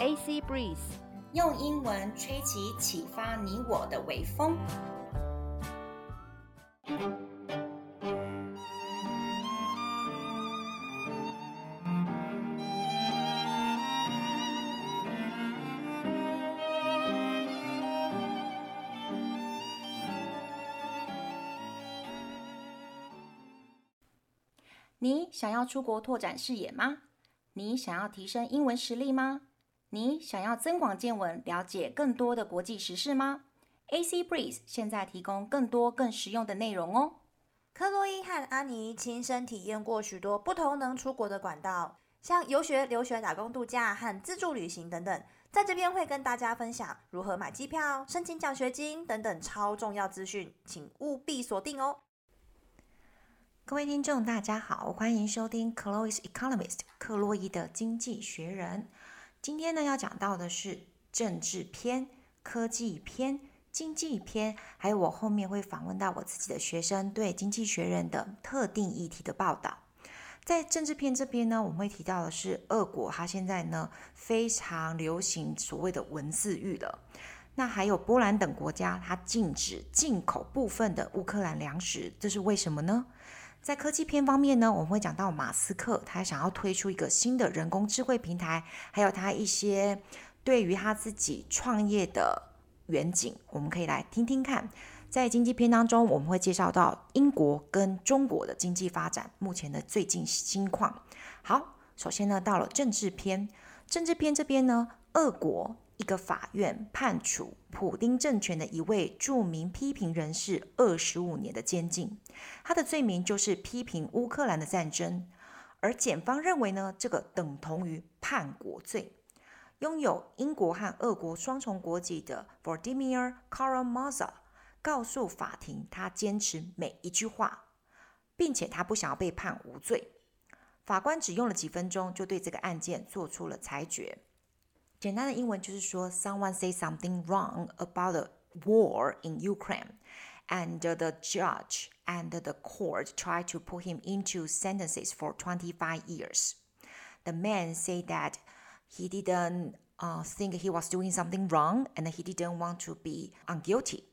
AC Breeze，用英文吹起启发你我的微风。你想要出国拓展视野吗？你想要提升英文实力吗？你想要增广见闻，了解更多的国际时事吗？AC Breeze 现在提供更多更实用的内容哦。克洛伊和安妮亲身体验过许多不同能出国的管道，像游学、留学、打工度假和自助旅行等等。在这边会跟大家分享如何买机票、申请奖学金等等超重要资讯，请务必锁定哦。各位听众，大家好，欢迎收听 Chloe's Economist 克洛伊的经济学人。今天呢，要讲到的是政治篇、科技篇、经济篇，还有我后面会访问到我自己的学生对经济学人的特定议题的报道。在政治篇这边呢，我们会提到的是，俄国它现在呢非常流行所谓的文字狱了。那还有波兰等国家，它禁止进口部分的乌克兰粮食，这是为什么呢？在科技篇方面呢，我们会讲到马斯克，他想要推出一个新的人工智慧平台，还有他一些对于他自己创业的远景，我们可以来听听看。在经济篇当中，我们会介绍到英国跟中国的经济发展目前的最近新况。好，首先呢，到了政治篇，政治篇这边呢，俄国。一个法院判处普丁政权的一位著名批评人士二十五年的监禁，他的罪名就是批评乌克兰的战争，而检方认为呢，这个等同于叛国罪。拥有英国和俄国双重国籍的 Vladimir k a r a m a z a 告诉法庭，他坚持每一句话，并且他不想要被判无罪。法官只用了几分钟，就对这个案件做出了裁决。简单的英文就是说，someone say something wrong about the war in Ukraine, and the judge and the court try to put him into sentences for 25 years. The man said that he didn't uh, think he was doing something wrong, and he didn't want to be unguilty.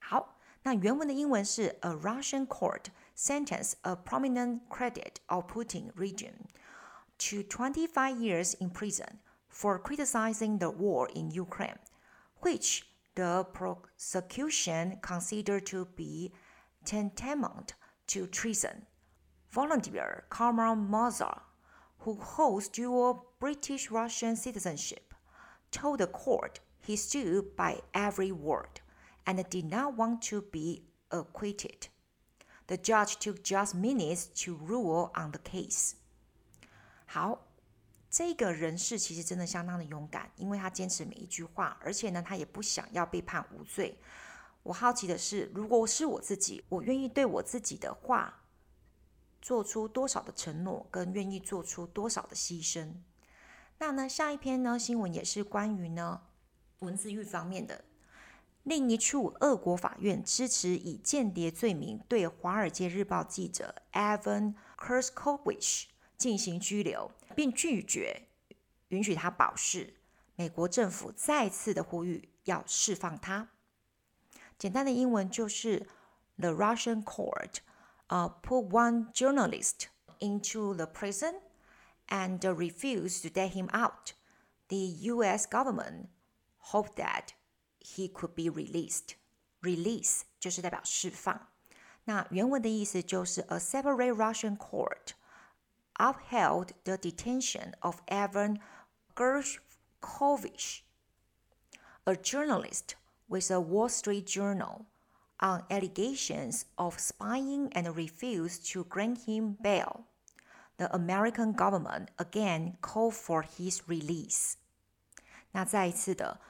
好，那原文的英文是：A Russian court sentenced a prominent credit of Putin region to 25 years in prison for criticizing the war in Ukraine, which the prosecution considered to be tantamount to treason. Volunteer Kara-Murza, who holds dual British-Russian citizenship, told the court he stood by every word and did not want to be acquitted. The judge took just minutes to rule on the case. 好。这个人士其实真的相当的勇敢，因为他坚持每一句话，而且呢，他也不想要被判无罪。我好奇的是，如果是我自己，我愿意对我自己的话做出多少的承诺，跟愿意做出多少的牺牲？那呢，下一篇呢，新闻也是关于呢文字狱方面的。另一处俄国法院支持以间谍罪名对《华尔街日报》记者 Evan Kurskovich 进行拘留，并拒绝允许他保释。美国政府再次的呼吁要释放他。简单的英文就是：The Russian court, uh, put one journalist into the prison and refused to let him out. The U.S. government hoped that he could be released. Release 就是代表释放。那原文的意思就是：A separate Russian court upheld the detention of Evan Gershkovich, a journalist with a Wall Street Journal, on allegations of spying and refused to grant him bail. The American government again called for his release. 那再一次的，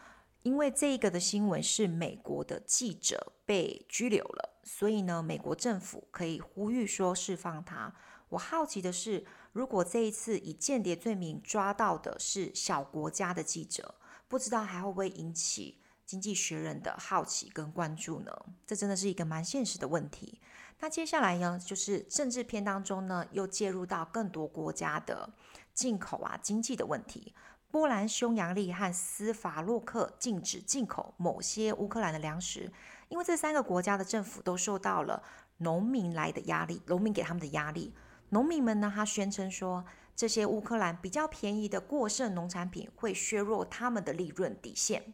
因为这个的新闻是美国的记者被拘留了，所以呢，美国政府可以呼吁说释放他。我好奇的是， 如果这一次以间谍罪名抓到的是小国家的记者，不知道还会不会引起经济学人的好奇跟关注呢？这真的是一个蛮现实的问题。那接下来呢，就是政治篇当中呢，又介入到更多国家的进口啊、经济的问题，波兰、匈牙利和斯法洛克禁止进口某些乌克兰的粮食，因为这三个国家的政府都受到了农民来的压力，农民给他们的压力。农民们呢，他宣称说，这些乌克兰比较便宜的过剩农产品会削弱他们的利润底线。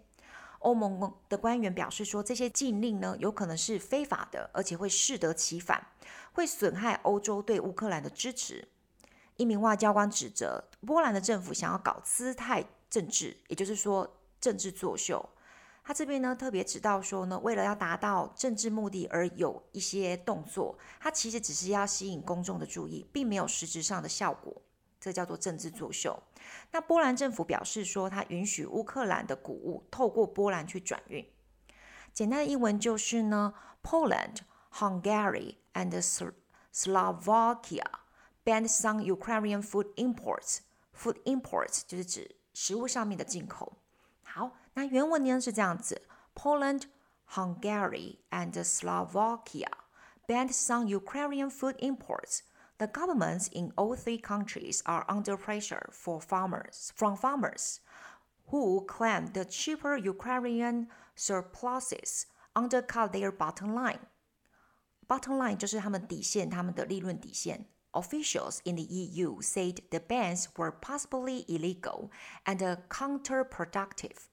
欧盟的官员表示说，这些禁令呢，有可能是非法的，而且会适得其反，会损害欧洲对乌克兰的支持。一名外交官指责波兰的政府想要搞姿态政治，也就是说政治作秀。他这边呢特别指到说呢，为了要达到政治目的而有一些动作，他其实只是要吸引公众的注意，并没有实质上的效果。这叫做政治作秀。那波兰政府表示说，他允许乌克兰的谷物透过波兰去转运。简单的英文就是呢，Poland, Hungary and Slovakia banned some Ukrainian food imports. Food imports 就是指食物上面的进口。好，那原文呢是这样子：Poland, Hungary and Slovakia banned some Ukrainian food imports. The governments in all three countries are under pressure for farmers from farmers who claim the cheaper Ukrainian surpluses undercut their bottom line. Bottom line 就是他们底线，他们的利润底线。Officials in the EU said the bans were possibly illegal and counterproductive,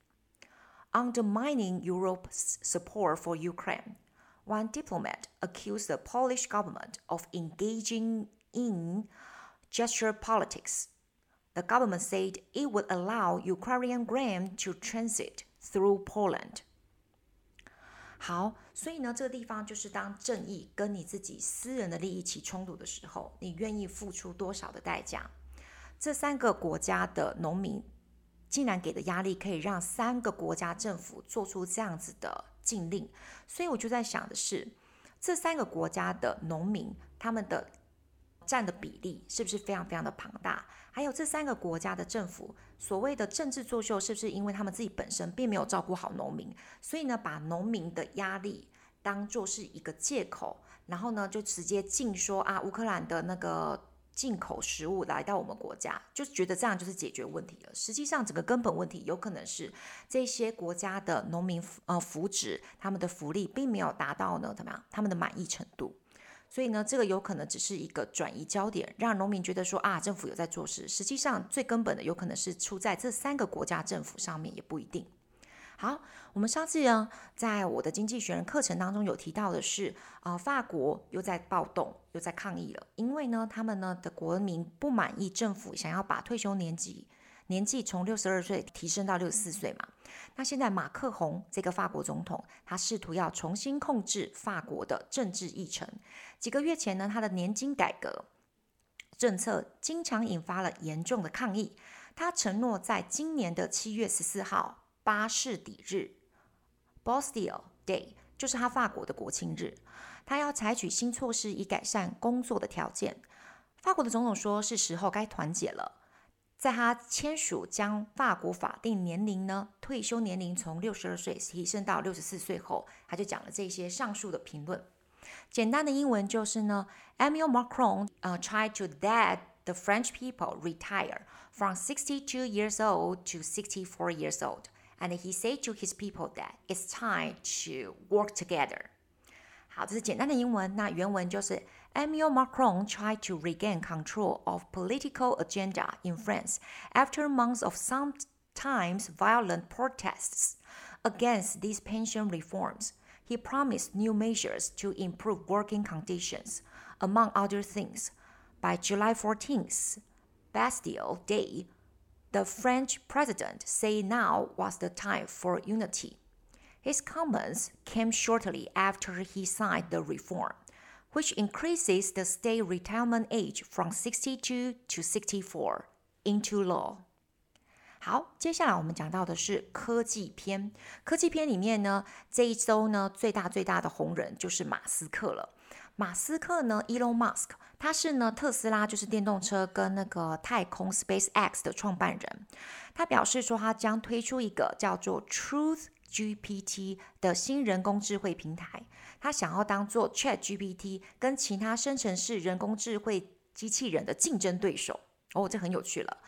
undermining Europe's support for Ukraine. One diplomat accused the Polish government of engaging in gesture politics. The government said it would allow Ukrainian grain to transit through Poland. 好，所以呢，这个地方就是当正义跟你自己私人的利益起冲突的时候，你愿意付出多少的代价？这三个国家的农民 竟然给的压力，可以让三个国家政府做出这样子的禁令，所以我就在想的是，这三个国家的农民他们的占的比例是不是非常非常的庞大？还有这三个国家的政府所谓的政治作秀，是不是因为他们自己本身并没有照顾好农民，所以呢，把农民的压力当作是一个借口，然后呢，就直接禁说啊，乌克兰的那个。进口食物来到我们国家，就觉得这样就是解决问题了。实际上，整个根本问题有可能是这些国家的农民呃福祉，他们的福利并没有达到呢怎么样，他们的满意程度。所以呢，这个有可能只是一个转移焦点，让农民觉得说啊，政府有在做事。实际上，最根本的有可能是出在这三个国家政府上面，也不一定。好，我们上次呢，在我的经济学人课程当中有提到的是，啊、法国又在暴动，又在抗议了，因为呢，他们呢的国民不满意政府想要把退休年纪年纪从六十二岁提升到六十四岁嘛。那现在马克宏这个法国总统，他试图要重新控制法国的政治议程。几个月前呢，他的年金改革政策经常引发了严重的抗议。他承诺在今年的七月十四号。巴士底日 （Bastille Day） 就是他法国的国庆日，他要采取新措施以改善工作的条件。法国的总统说是时候该团结了。在他签署将法国法定年龄呢，退休年龄从六十二岁提升到六十四岁后，他就讲了这些上述的评论。简单的英文就是呢，Emmanuel Macron 呃、tried to that the French people retire from sixty two years old to sixty four years old。And he said to his people that it's time to work together. 好，这是简单的英文。那原文就是：Emmanuel Macron tried to regain control of political agenda in France after months of sometimes violent protests against these pension reforms. He promised new measures to improve working conditions, among other things. By July 14th, Bastille Day. The French president said now was the time for unity. His comments came shortly after he signed the reform, which increases the state retirement age from 62 to 64 into law. 好，接下来我们讲到的是科技篇。科技篇里面呢，这一周呢，最大最大的红人就是马斯克了。 马斯克呢，Elon Musk，他是呢特斯拉就是电动车跟那个太空 SpaceX 的创办人。他表示说，他将推出一个叫做 Truth GPT 的新人工智慧平台。他想要当做 Chat GPT 跟其他生成式人工智慧机器人的竞争对手。哦，这很有趣了。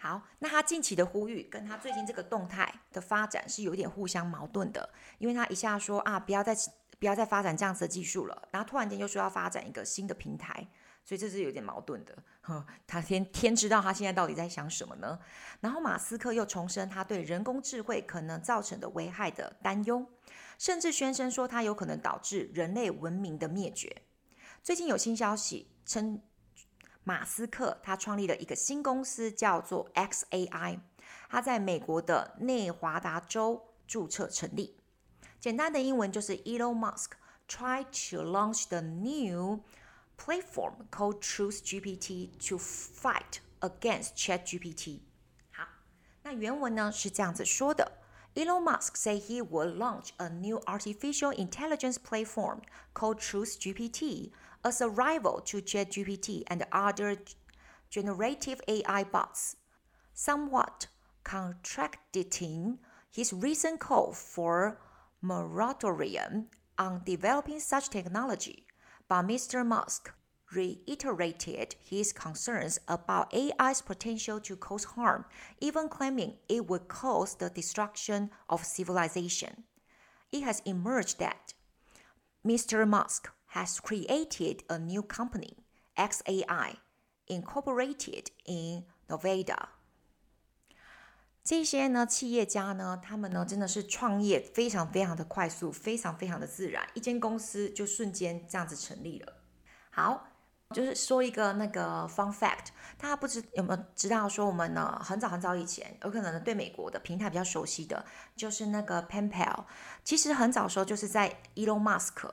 好，那他近期的呼吁跟他最近这个动态的发展是有点互相矛盾的，因为他一下说啊，不要再不要再发展这样子的技术了，然后突然间又说要发展一个新的平台，所以这是有点矛盾的。呵，他天天知道他现在到底在想什么呢？然后马斯克又重申他对人工智慧可能造成的危害的担忧，甚至宣称说它有可能导致人类文明的灭绝。最近有新消息称。马斯克他创立了一个新公司，叫做 xAI，他在美国的内华达州注册成立。简单的英文就是 Elon Musk tried to launch the new platform called Truth GPT to fight against ChatGPT。好，那原文呢是这样子说的：Elon Musk say he will launch a new artificial intelligence platform called Truth GPT。As a rival to ChatGPT and other generative AI bots, somewhat contradicting his recent call for moratorium on developing such technology. But Mr. Musk reiterated his concerns about AI's potential to cause harm, even claiming it would cause the destruction of civilization. It has emerged that Mr. Musk has created a new company, xAI, incorporated in Nevada. 这些呢，企业家呢，他们呢，真的是创业非常非常的快速，非常非常的自然，一间公司就瞬间这样子成立了。好，就是说一个那个 fun fact，大家不知有没有知道说我们呢，很早很早以前，有可能对美国的平台比较熟悉的，就是那个 PayPal，其实很早的时候就是在 Elon Musk。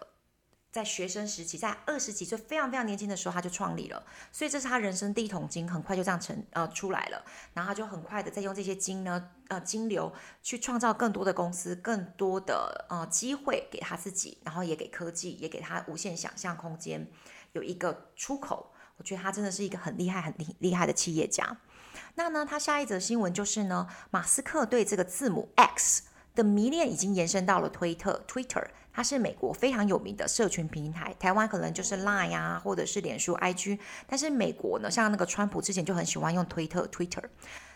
在学生时期，在二十几岁非常非常年轻的时候，他就创立了，所以这是他人生第一桶金，很快就这样成呃出来了，然后他就很快的再用这些金呢呃金流去创造更多的公司，更多的呃机会给他自己，然后也给科技，也给他无限想象空间，有一个出口。我觉得他真的是一个很厉害很厉厉害的企业家。那呢，他下一则新闻就是呢，马斯克对这个字母 X 的迷恋已经延伸到了推特 Twitter。它是美国非常有名的社群平台，台湾可能就是 Line 啊，或者是脸书 IG，但是美国呢，像那个川普之前就很喜欢用推特 Twitter。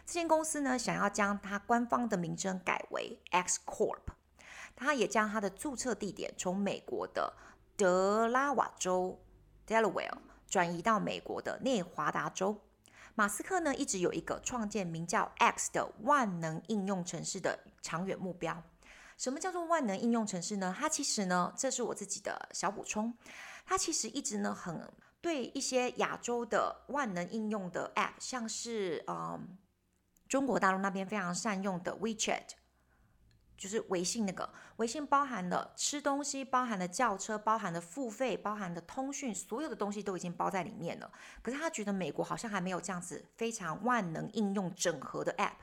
这间公司呢，想要将它官方的名称改为 X Corp，它也将它的注册地点从美国的德拉瓦州 Delaware 转移到美国的内华达州。马斯克呢，一直有一个创建名叫 X 的万能应用城市的长远目标。什么叫做万能应用程式呢？它其实呢，这是我自己的小补充。它其实一直呢，很对一些亚洲的万能应用的 App，像是嗯，中国大陆那边非常善用的 WeChat，就是微信那个。微信包含了吃东西，包含了叫车，包含了付费，包含了通讯，所有的东西都已经包在里面了。可是他觉得美国好像还没有这样子非常万能应用整合的 App。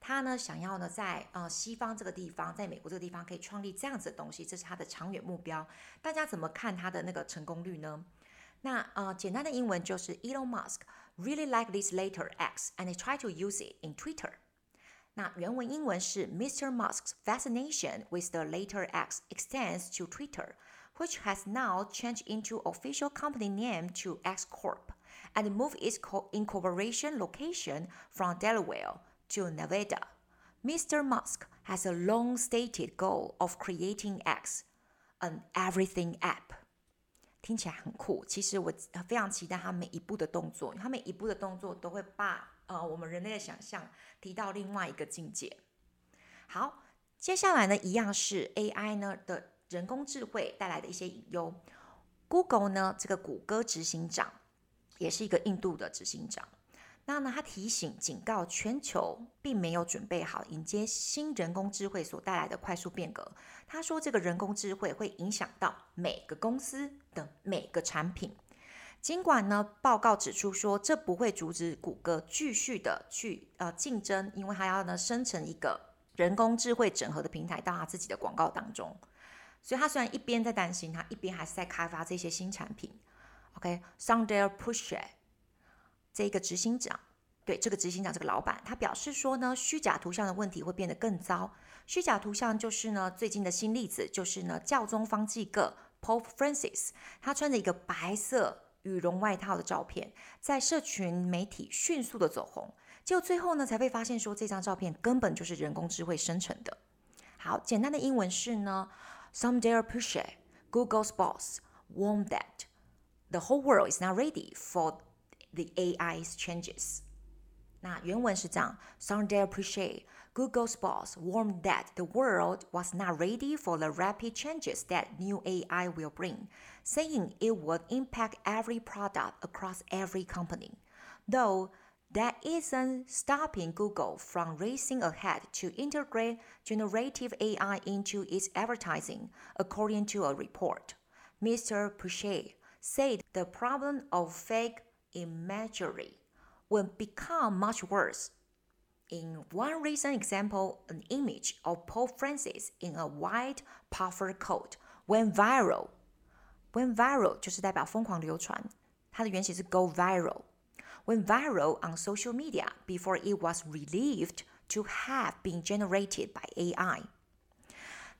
他呢，想要呢，在呃西方这个地方，在美国这个地方可以创立这样子的东西，这是他的长远目标。大家怎么看他的那个成功率呢？那呃，简单的英文就是 Elon Musk really like this letter X and try to use it in Twitter。那原文英文是 Mr. Musk's fascination with the letter X extends to Twitter, which has now changed into official company name to X Corp and move its incorporation location from Delaware. To Nevada, Mr. Musk has a long-stated goal of creating X, an everything app. 听起来很酷。其实我非常期待他每一步的动作，他每一步的动作都会把呃我们人类的想象提到另外一个境界。好，接下来呢，一样是 AI 呢的人工智慧带来的一些隐忧。Google 呢，这个谷歌执行长也是一个印度的执行长。那呢，他提醒、警告全球并没有准备好迎接新人工智慧所带来的快速变革。他说，这个人工智慧会影响到每个公司的每个产品。尽管呢，报告指出说，这不会阻止谷歌继续的去呃竞争，因为他要呢生成一个人工智慧整合的平台到他自己的广告当中。所以，他虽然一边在担心，他一边还是在开发这些新产品。OK，Sundar Pichai。这个执行长，对这个执行长这个老板，他表示说呢，虚假图像的问题会变得更糟。虚假图像就是呢，最近的新例子就是呢，教宗方济各 Pope Francis，他穿着一个白色羽绒外套的照片，在社群媒体迅速的走红，结果最后呢，才被发现说这张照片根本就是人工智慧生成的。好，简单的英文是呢，Some dare Pichai, Google's boss, warned that the whole world is not ready for the AI's changes。那原文是这样：Sundar Pichai, Google's boss, warned that the world was not ready for the rapid changes that new AI will bring, saying it would impact every product across every company. Though that isn't stopping Google from racing ahead to integrate generative AI into its advertising, according to a report. Mr. Pichai said the problem of fake imagery will become much worse. In one recent example, an image of Pope Francis in a white puffer coat went viral. Went viral 就是代表疯狂流传，它的原型是 go viral. Went viral on social media before it was believed to have been generated by AI.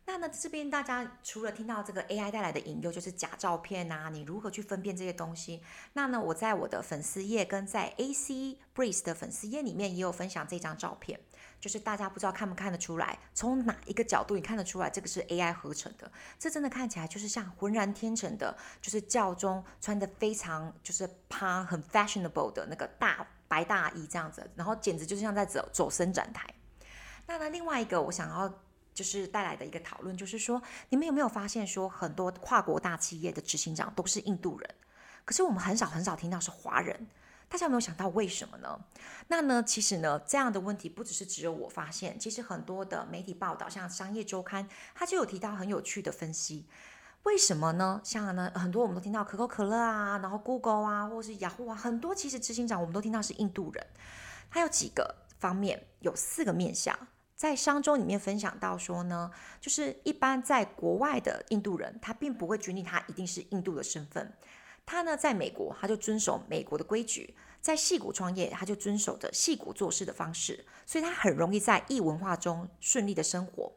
那呢，这边大家除了听到这个 AI 带来的引诱，就是假照片啊，你如何去分辨这些东西？那呢，我在我的粉丝页跟在 AC Breeze 的粉丝页里面也有分享这张照片，就是大家不知道看不看得出来，从哪一个角度你看得出来这个是 AI 合成的？这真的看起来就是像浑然天成的，就是教宗穿的非常就是趴很 fashionable 的那个大白大衣这样子，然后简直就是像在走走伸展台。那呢，另外一个我想要。就是带来的一个讨论，就是说，你们有没有发现，说很多跨国大企业的执行长都是印度人，可是我们很少很少听到是华人，大家有没有想到为什么呢？那呢，其实呢，这样的问题不只是只有我发现，其实很多的媒体报道，像商业周刊，它就有提到很有趣的分析，为什么呢？像呢，很多我们都听到可口可乐啊，然后 Google 啊，或是雅虎啊，很多其实执行长我们都听到是印度人，它有几个方面，有四个面向。在商周里面分享到说呢，就是一般在国外的印度人，他并不会决定他一定是印度的身份。他呢，在美国，他就遵守美国的规矩；在戏谷创业，他就遵守着戏谷做事的方式，所以他很容易在异文化中顺利的生活。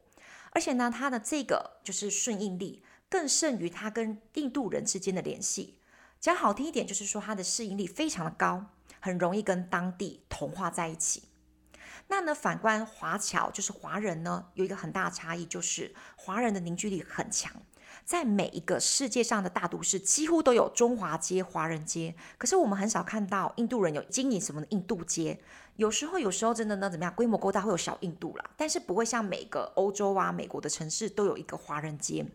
而且呢，他的这个就是顺应力更胜于他跟印度人之间的联系。讲好听一点，就是说他的适应力非常的高，很容易跟当地同化在一起。那呢，反观华侨，就是华人呢，有一个很大的差异，就是华人的凝聚力很强，在每一个世界上的大都市，几乎都有中华街、华人街。可是我们很少看到印度人有经营什么的印度街。有时候，有时候真的呢，怎么样，规模够大会有小印度啦，但是不会像每个欧洲啊、美国的城市都有一个华人街。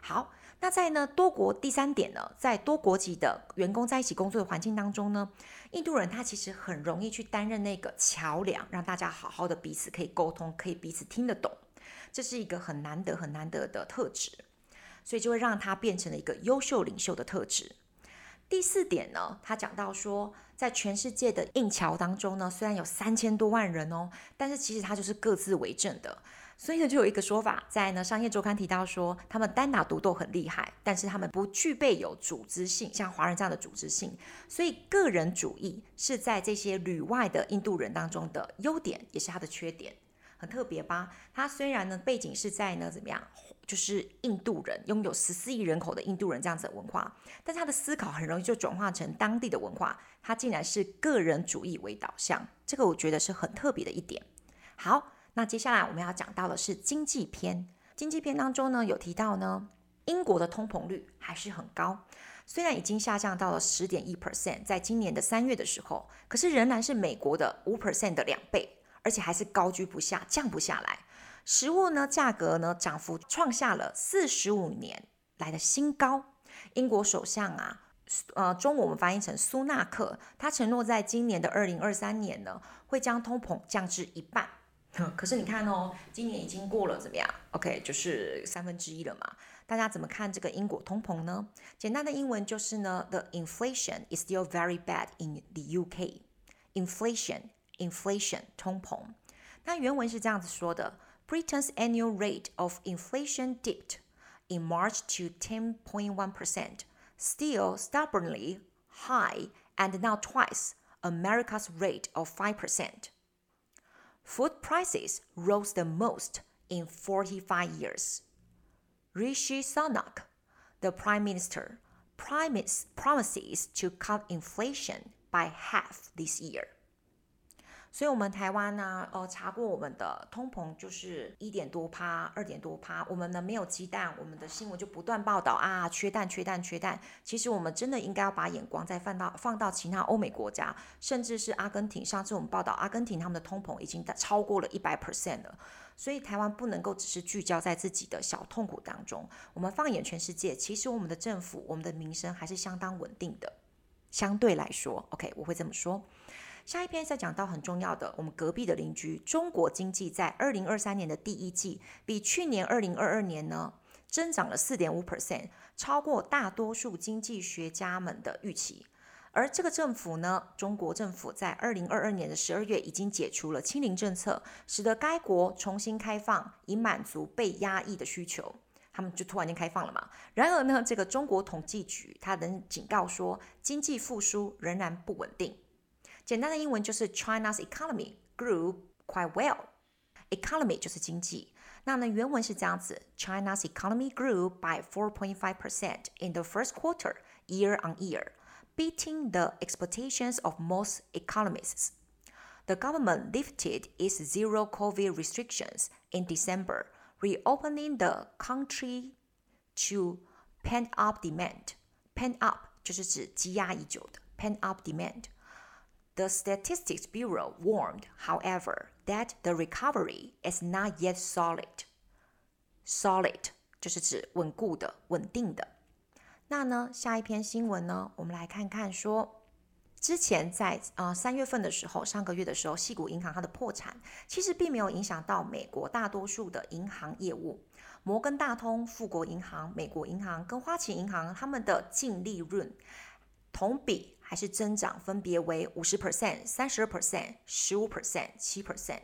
好。那在呢多国第三点呢，在多国籍的员工在一起工作的环境当中呢，印度人他其实很容易去担任那个桥梁，让大家好好的彼此可以沟通，可以彼此听得懂，这是一个很难得很难得的特质，所以就会让他变成了一个优秀领袖的特质。第四点呢，他讲到说，在全世界的印侨当中呢，虽然有三千多万人哦，但是其实他就是各自为政的。所以呢，就有一个说法，在呢商业周刊提到说，他们单打独斗很厉害，但是他们不具备有组织性，像华人这样的组织性。所以个人主义是在这些旅外的印度人当中的优点，也是他的缺点，很特别吧？他虽然呢背景是在呢怎么样，就是印度人拥有十四亿人口的印度人这样子的文化，但是他的思考很容易就转化成当地的文化，他竟然是个人主义为导向，这个我觉得是很特别的一点。好。那接下来我们要讲到的是经济篇。经济篇当中呢，有提到呢，英国的通膨率还是很高，虽然已经下降到了十点一 percent，在今年的三月的时候，可是仍然是美国的五 percent 的两倍，而且还是高居不下，降不下来。食物呢，价格呢，涨幅创下了四十五年来的新高。英国首相啊，呃，中文我们翻译成苏纳克，他承诺在今年的二零二三年呢，会将通膨降至一半。可是你看哦，今年已经过了怎么样？OK，就是三分之一了嘛。大家怎么看这个英国通膨呢？简单的英文就是呢，The inflation is still very bad in the UK. Inflation, inflation，通膨。那原文是这样子说的：Britain's annual rate of inflation dipped in March to 10.1%, still stubbornly high and now twice America's rate of 5%. Food prices rose the most in 45 years. Rishi Sunak, the Prime Minister, promise promises to cut inflation by half this year。所以，我们台湾呢，呃，查过我们的通膨就是一点多趴，二点多趴。我们呢没有鸡蛋，我们的新闻就不断报道啊，缺蛋，缺蛋，缺蛋。其实我们真的应该要把眼光再放到放到其他欧美国家，甚至是阿根廷。上次我们报道，阿根廷他们的通膨已经超过了一百 percent 了。所以，台湾不能够只是聚焦在自己的小痛苦当中。我们放眼全世界，其实我们的政府、我们的民生还是相当稳定的。相对来说，OK，我会这么说。下一篇再讲到很重要的，我们隔壁的邻居中国经济在二零二三年的第一季比去年二零二二年呢增长了四点五 percent，超过大多数经济学家们的预期。而这个政府呢，中国政府在二零二二年的十二月已经解除了清零政策，使得该国重新开放，以满足被压抑的需求。他们就突然间开放了嘛。然而呢，这个中国统计局他能警告说，经济复苏仍然不稳定。简单的英文就是 China's economy grew quite well。economy 就是经济。那呢，原文是这样子：China's economy grew by 4.5 percent in the first quarter, year on year, beating the expectations of most economists. The government lifted its zero COVID restrictions in December, reopening the country to pent up demand. Pent up 就是指积压已久的 pent up demand。 The Statistics Bureau warned, however, that the recovery is not yet solid. Solid 就是指稳固的、稳定的。那呢，下一篇新闻呢，我们来看看说，之前在呃三月份的时候，上个月的时候，矽谷银行它的破产，其实并没有影响到美国大多数的银行业务。摩根大通、富国银行、美国银行跟花旗银行，他们的净利润同比。还是增长，分别为五十 percent、三十二 percent、十五 percent、七 percent。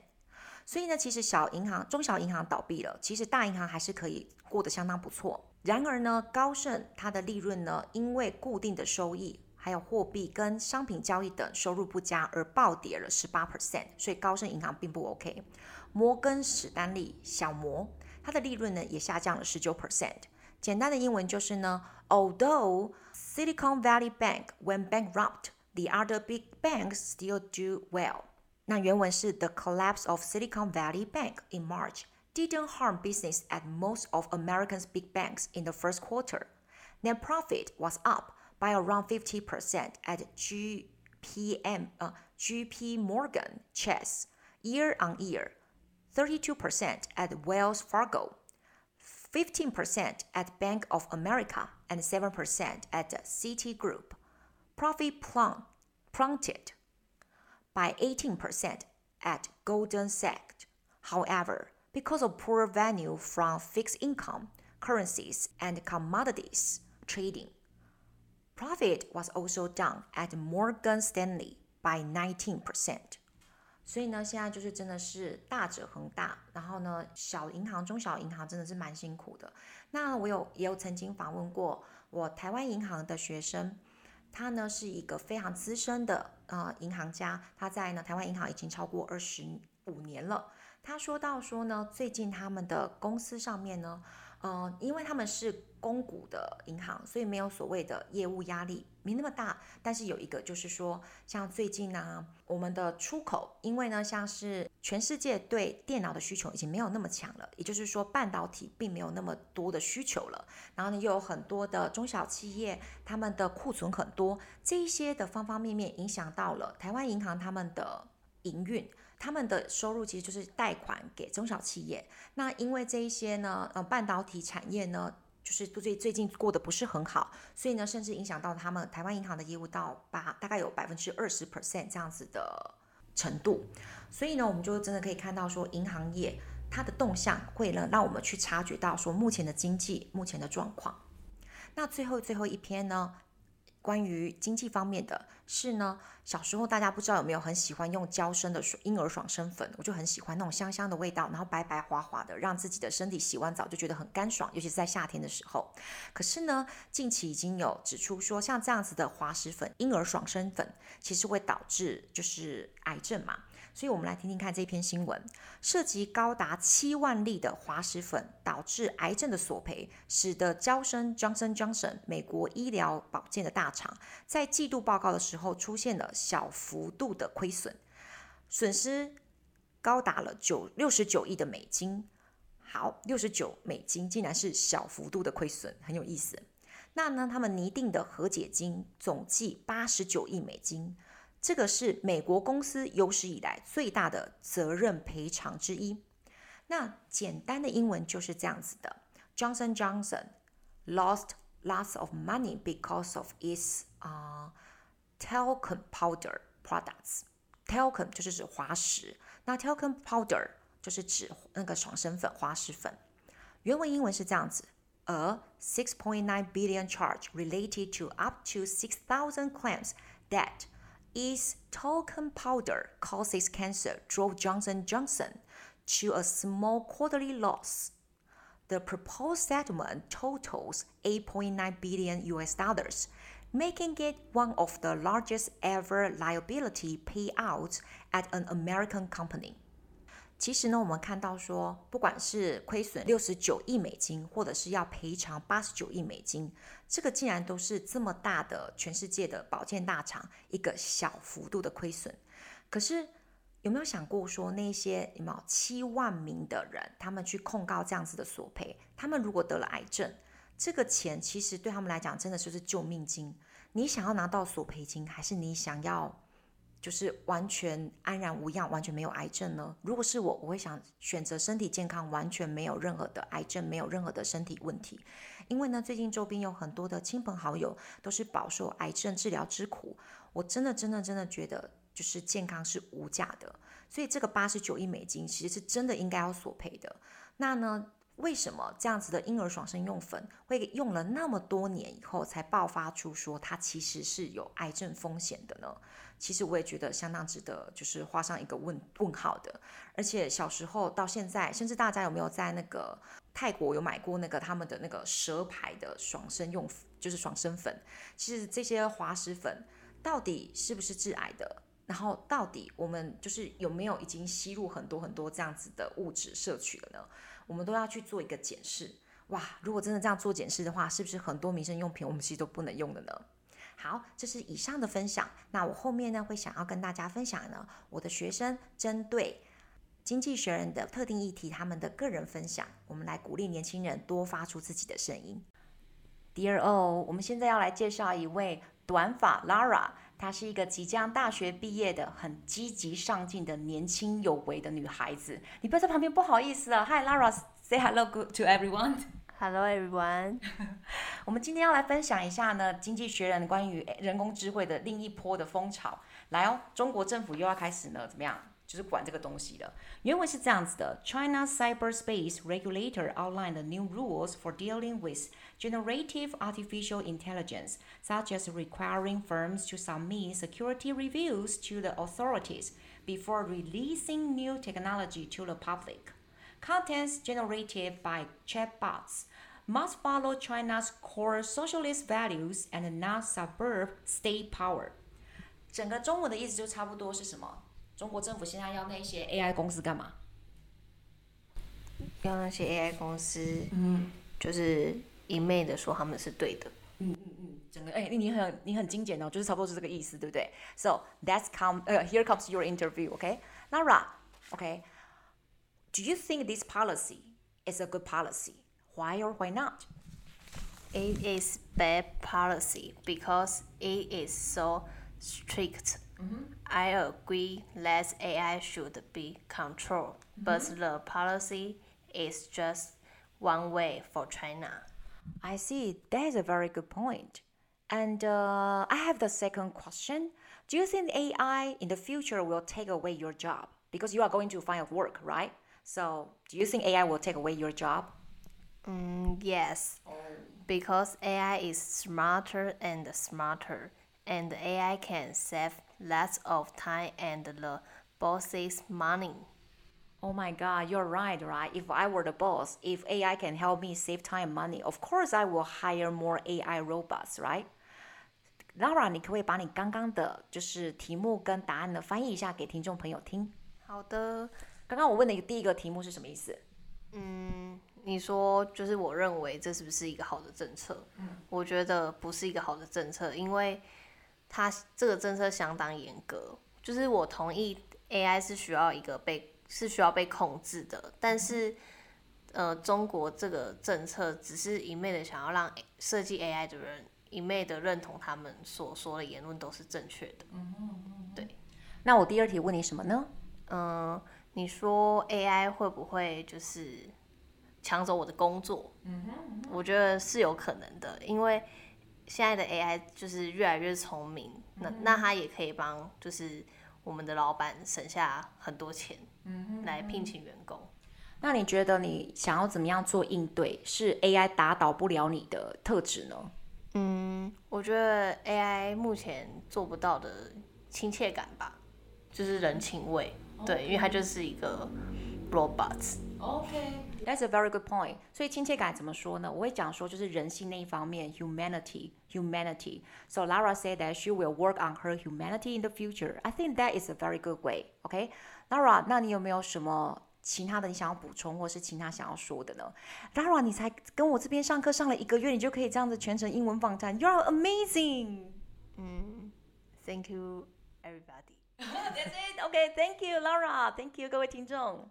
所以呢，其实小银行、中小银行倒闭了，其实大银行还是可以过得相当不错。然而呢，高盛它的利润呢，因为固定的收益、还有货币跟商品交易等收入不佳而暴跌了十八 percent。所以高盛银行并不 OK。摩根史丹利小摩它的利润呢也下降了十九 percent。简单的英文就是呢，Although Silicon Valley Bank went bankrupt. The other big banks still do well. 那原文是 The collapse of Silicon Valley Bank in March didn't harm business at most of America's big banks in the first quarter. Net profit was up by around 50% at GPM, uh, JP Morgan Chase year on year, 32% at Wells Fargo, 15% at Bank of America and 7% at Citigroup. Profit plummeted by 18% at Goldman Sachs. However, because of poor value from fixed income, currencies, and commodities trading, profit was also down at Morgan Stanley by 19%. 所以呢，现在就是真的是大者恒大，然后呢，小银行、中小银行真的是蛮辛苦的。那我有也有曾经访问过我台湾银行的学生，他呢是一个非常资深的呃银行家，他在呢台湾银行已经超过二十五年了。他说到说呢，最近他们的公司上面呢，呃，因为他们是。公股的银行，所以没有所谓的业务压力，没那么大。但是有一个就是说，像最近呢、我们的出口，因为呢，像是全世界对电脑的需求已经没有那么强了，也就是说半导体并没有那么多的需求了。然后呢，又有很多的中小企业，他们的库存很多，这一些的方方面面影响到了台湾银行他们的营运。他们的收入其实就是贷款给中小企业。那因为这一些呢，呃，半导体产业呢。就是最最近过得不是很好，所以呢，甚至影响到他们台湾银行的业务到八，大概有百分之二十 percent 这样子的程度。所以呢，我们就真的可以看到说，银行业它的动向会呢，让我们去察觉到说目前的经济目前的状况。那最后最后一篇呢，关于经济方面的是呢，小时候大家不知道有没有很喜欢用娇生的婴儿爽身粉，我就很喜欢那种香香的味道，然后白白滑滑的，让自己的身体洗完澡就觉得很干爽，尤其是在夏天的时候。可是呢，近期已经有指出说，像这样子的滑石粉、婴儿爽身粉，其实会导致就是癌症嘛。所以，我们来听听看这篇新闻，涉及高达七万粒的滑石粉导致癌症的索赔，使得娇生 Johnson Johnson 美国医疗保健的大厂在季度报告的时候出现了小幅度的亏损，损失高达了九六十九亿的美金。好，六十九美金竟然是小幅度的亏损，很有意思。那呢，他们拟定的和解金总计八十九亿美金。这个是美国公司有史以来最大的责任赔偿之一。那简单的英文就是这样子的：Johnson Johnson lost lots of money because of its、uh, talcum powder products。talcum 就是指滑石，那 talcum powder 就是指那个爽身粉、滑石粉。原文英文是这样子：A six point nine billion charge related to up to six thousand claims that Its talcum powder causes cancer drove Johnson Johnson to a small quarterly loss. The proposed settlement totals 8.9 billion US dollars, making it one of the largest ever liability payouts at an American company. 其实呢，我们看到说，不管是亏损六十九亿美金，或者是要赔偿八十九亿美金，这个竟然都是这么大的全世界的保健大厂一个小幅度的亏损。可是有没有想过说，那些有没有七万名的人，他们去控告这样子的索赔，他们如果得了癌症，这个钱其实对他们来讲真的就是救命金。你想要拿到索赔金，还是你想要？就是完全安然无恙，完全没有癌症呢？如果是我，我会想选择身体健康，完全没有任何的癌症，没有任何的身体问题。因为呢，最近周边有很多的亲朋好友都是饱受癌症治疗之苦，我真的真的真的觉得，就是健康是无价的。所以这个八十九亿美金其实是真的应该要索赔的。那呢，为什么这样子的婴儿爽身用粉会用了那么多年以后才爆发出说它其实是有癌症风险的呢？其实我也觉得相当值得，就是画上一个问 问号的。而且小时候到现在，甚至大家有没有在那个泰国有买过那个他们的那个蛇牌的爽身用，就是爽身粉？其实这些滑石粉到底是不是致癌的？然后到底我们就是有没有已经吸入很多很多这样子的物质摄取了呢？我们都要去做一个检视。哇，如果真的这样做检视的话，是不是很多民生用品我们其实都不能用的呢？好，这是以上的分享。那我后面呢，会想要跟大家分享呢，我的学生针对经济学人的特定议题，他们的个人分享。我们来鼓励年轻人多发出自己的声音。Dear all，我们现在要来介绍一位短发 Lara，她是一个即将大学毕业的、很积极上进的年轻有为的女孩子。你不要在旁边不好意思啊。Hi Lara，say hello good to everyone。Hello everyone，我们今天要来分享一下呢，《经济学人》关于人工智慧的另一波的风潮。来哦，中国政府又要开始呢，怎么样？就是管这个东西了。原文是这样子的：China cyberspace regulator outlined the new rules for dealing with generative artificial intelligence, such as requiring firms to submit security reviews to the authorities before releasing new technology to the public. Contents generated by chatbots must follow China's core socialist values and not subvert state power。整个中文的意思就差不多是什么？ 中国政府现在要那些 AI 公司干嘛？要那些 AI 公司，嗯，就是一昧的说他们是对的。嗯嗯嗯，整个哎，你很你很精简哦，就是差不多是这个意思，对不对？So that's come，呃、uh,，here comes your interview，OK？Lara，OK？Do you think this policy is a good policy? Why or why not? It is bad policy because it is so strict. Mm-hmm. I agree that AI should be controlled, mm-hmm. but the policy is just one way for China. I see. That is a very good point. And uh, I have the second question. Do you think AI in the future will take away your job? Because you are going to find work, right? So, do you think AI will take away your job? Mm, yes, because AI is smarter and smarter, and AI can save lots of time and the boss's money. Oh my God, you're right, right? If I were the boss, if AI can help me save time and money, of course I will hire more AI robots, right? Laura，你可不可以把你刚刚的就是题目跟答案呢翻译一下给听众朋友听？好的。刚刚我问的第一个题目是什么意思？嗯，你说就是我认为这是不是一个好的政策？嗯，我觉得不是一个好的政策，因为 它这个政策相当严格。就是我同意 AI 是需要一个被是需要被控制的，但是呃，中国这个政策只是一昧的想要让设计 AI 的人一昧的认同他们所说的言论都是正确的。嗯嗯，对。那我第二题问你什么呢？嗯。你说 AI 会不会就是抢走我的工作？嗯哼，我觉得是有可能的，因为现在的 AI 就是越来越聪明，那那它也可以帮就是我们的老板省下很多钱，嗯来聘请员工。那你觉得你想要怎么样做应对？是 AI 打倒不了你的特质呢？嗯，我觉得 AI 目前做不到的亲切感吧，就是人情味。对，因为它就是一个 robots。OK，that's a very good point。所以亲切感怎么说呢？我会讲说就是人性那一方面，humanity，humanity。So Lara said that she will work on her humanity in the future. I think that is a very good way. OK，Lara，那你有没有什么其他的你想要补充，或是其他想要说的呢？Lara，你才跟我这边上课上了一个月，你就可以这样子全程英文访谈，You're amazing。嗯，Thank you everybody。 That's it. OK, thank you, Laura. Thank you，各位听众。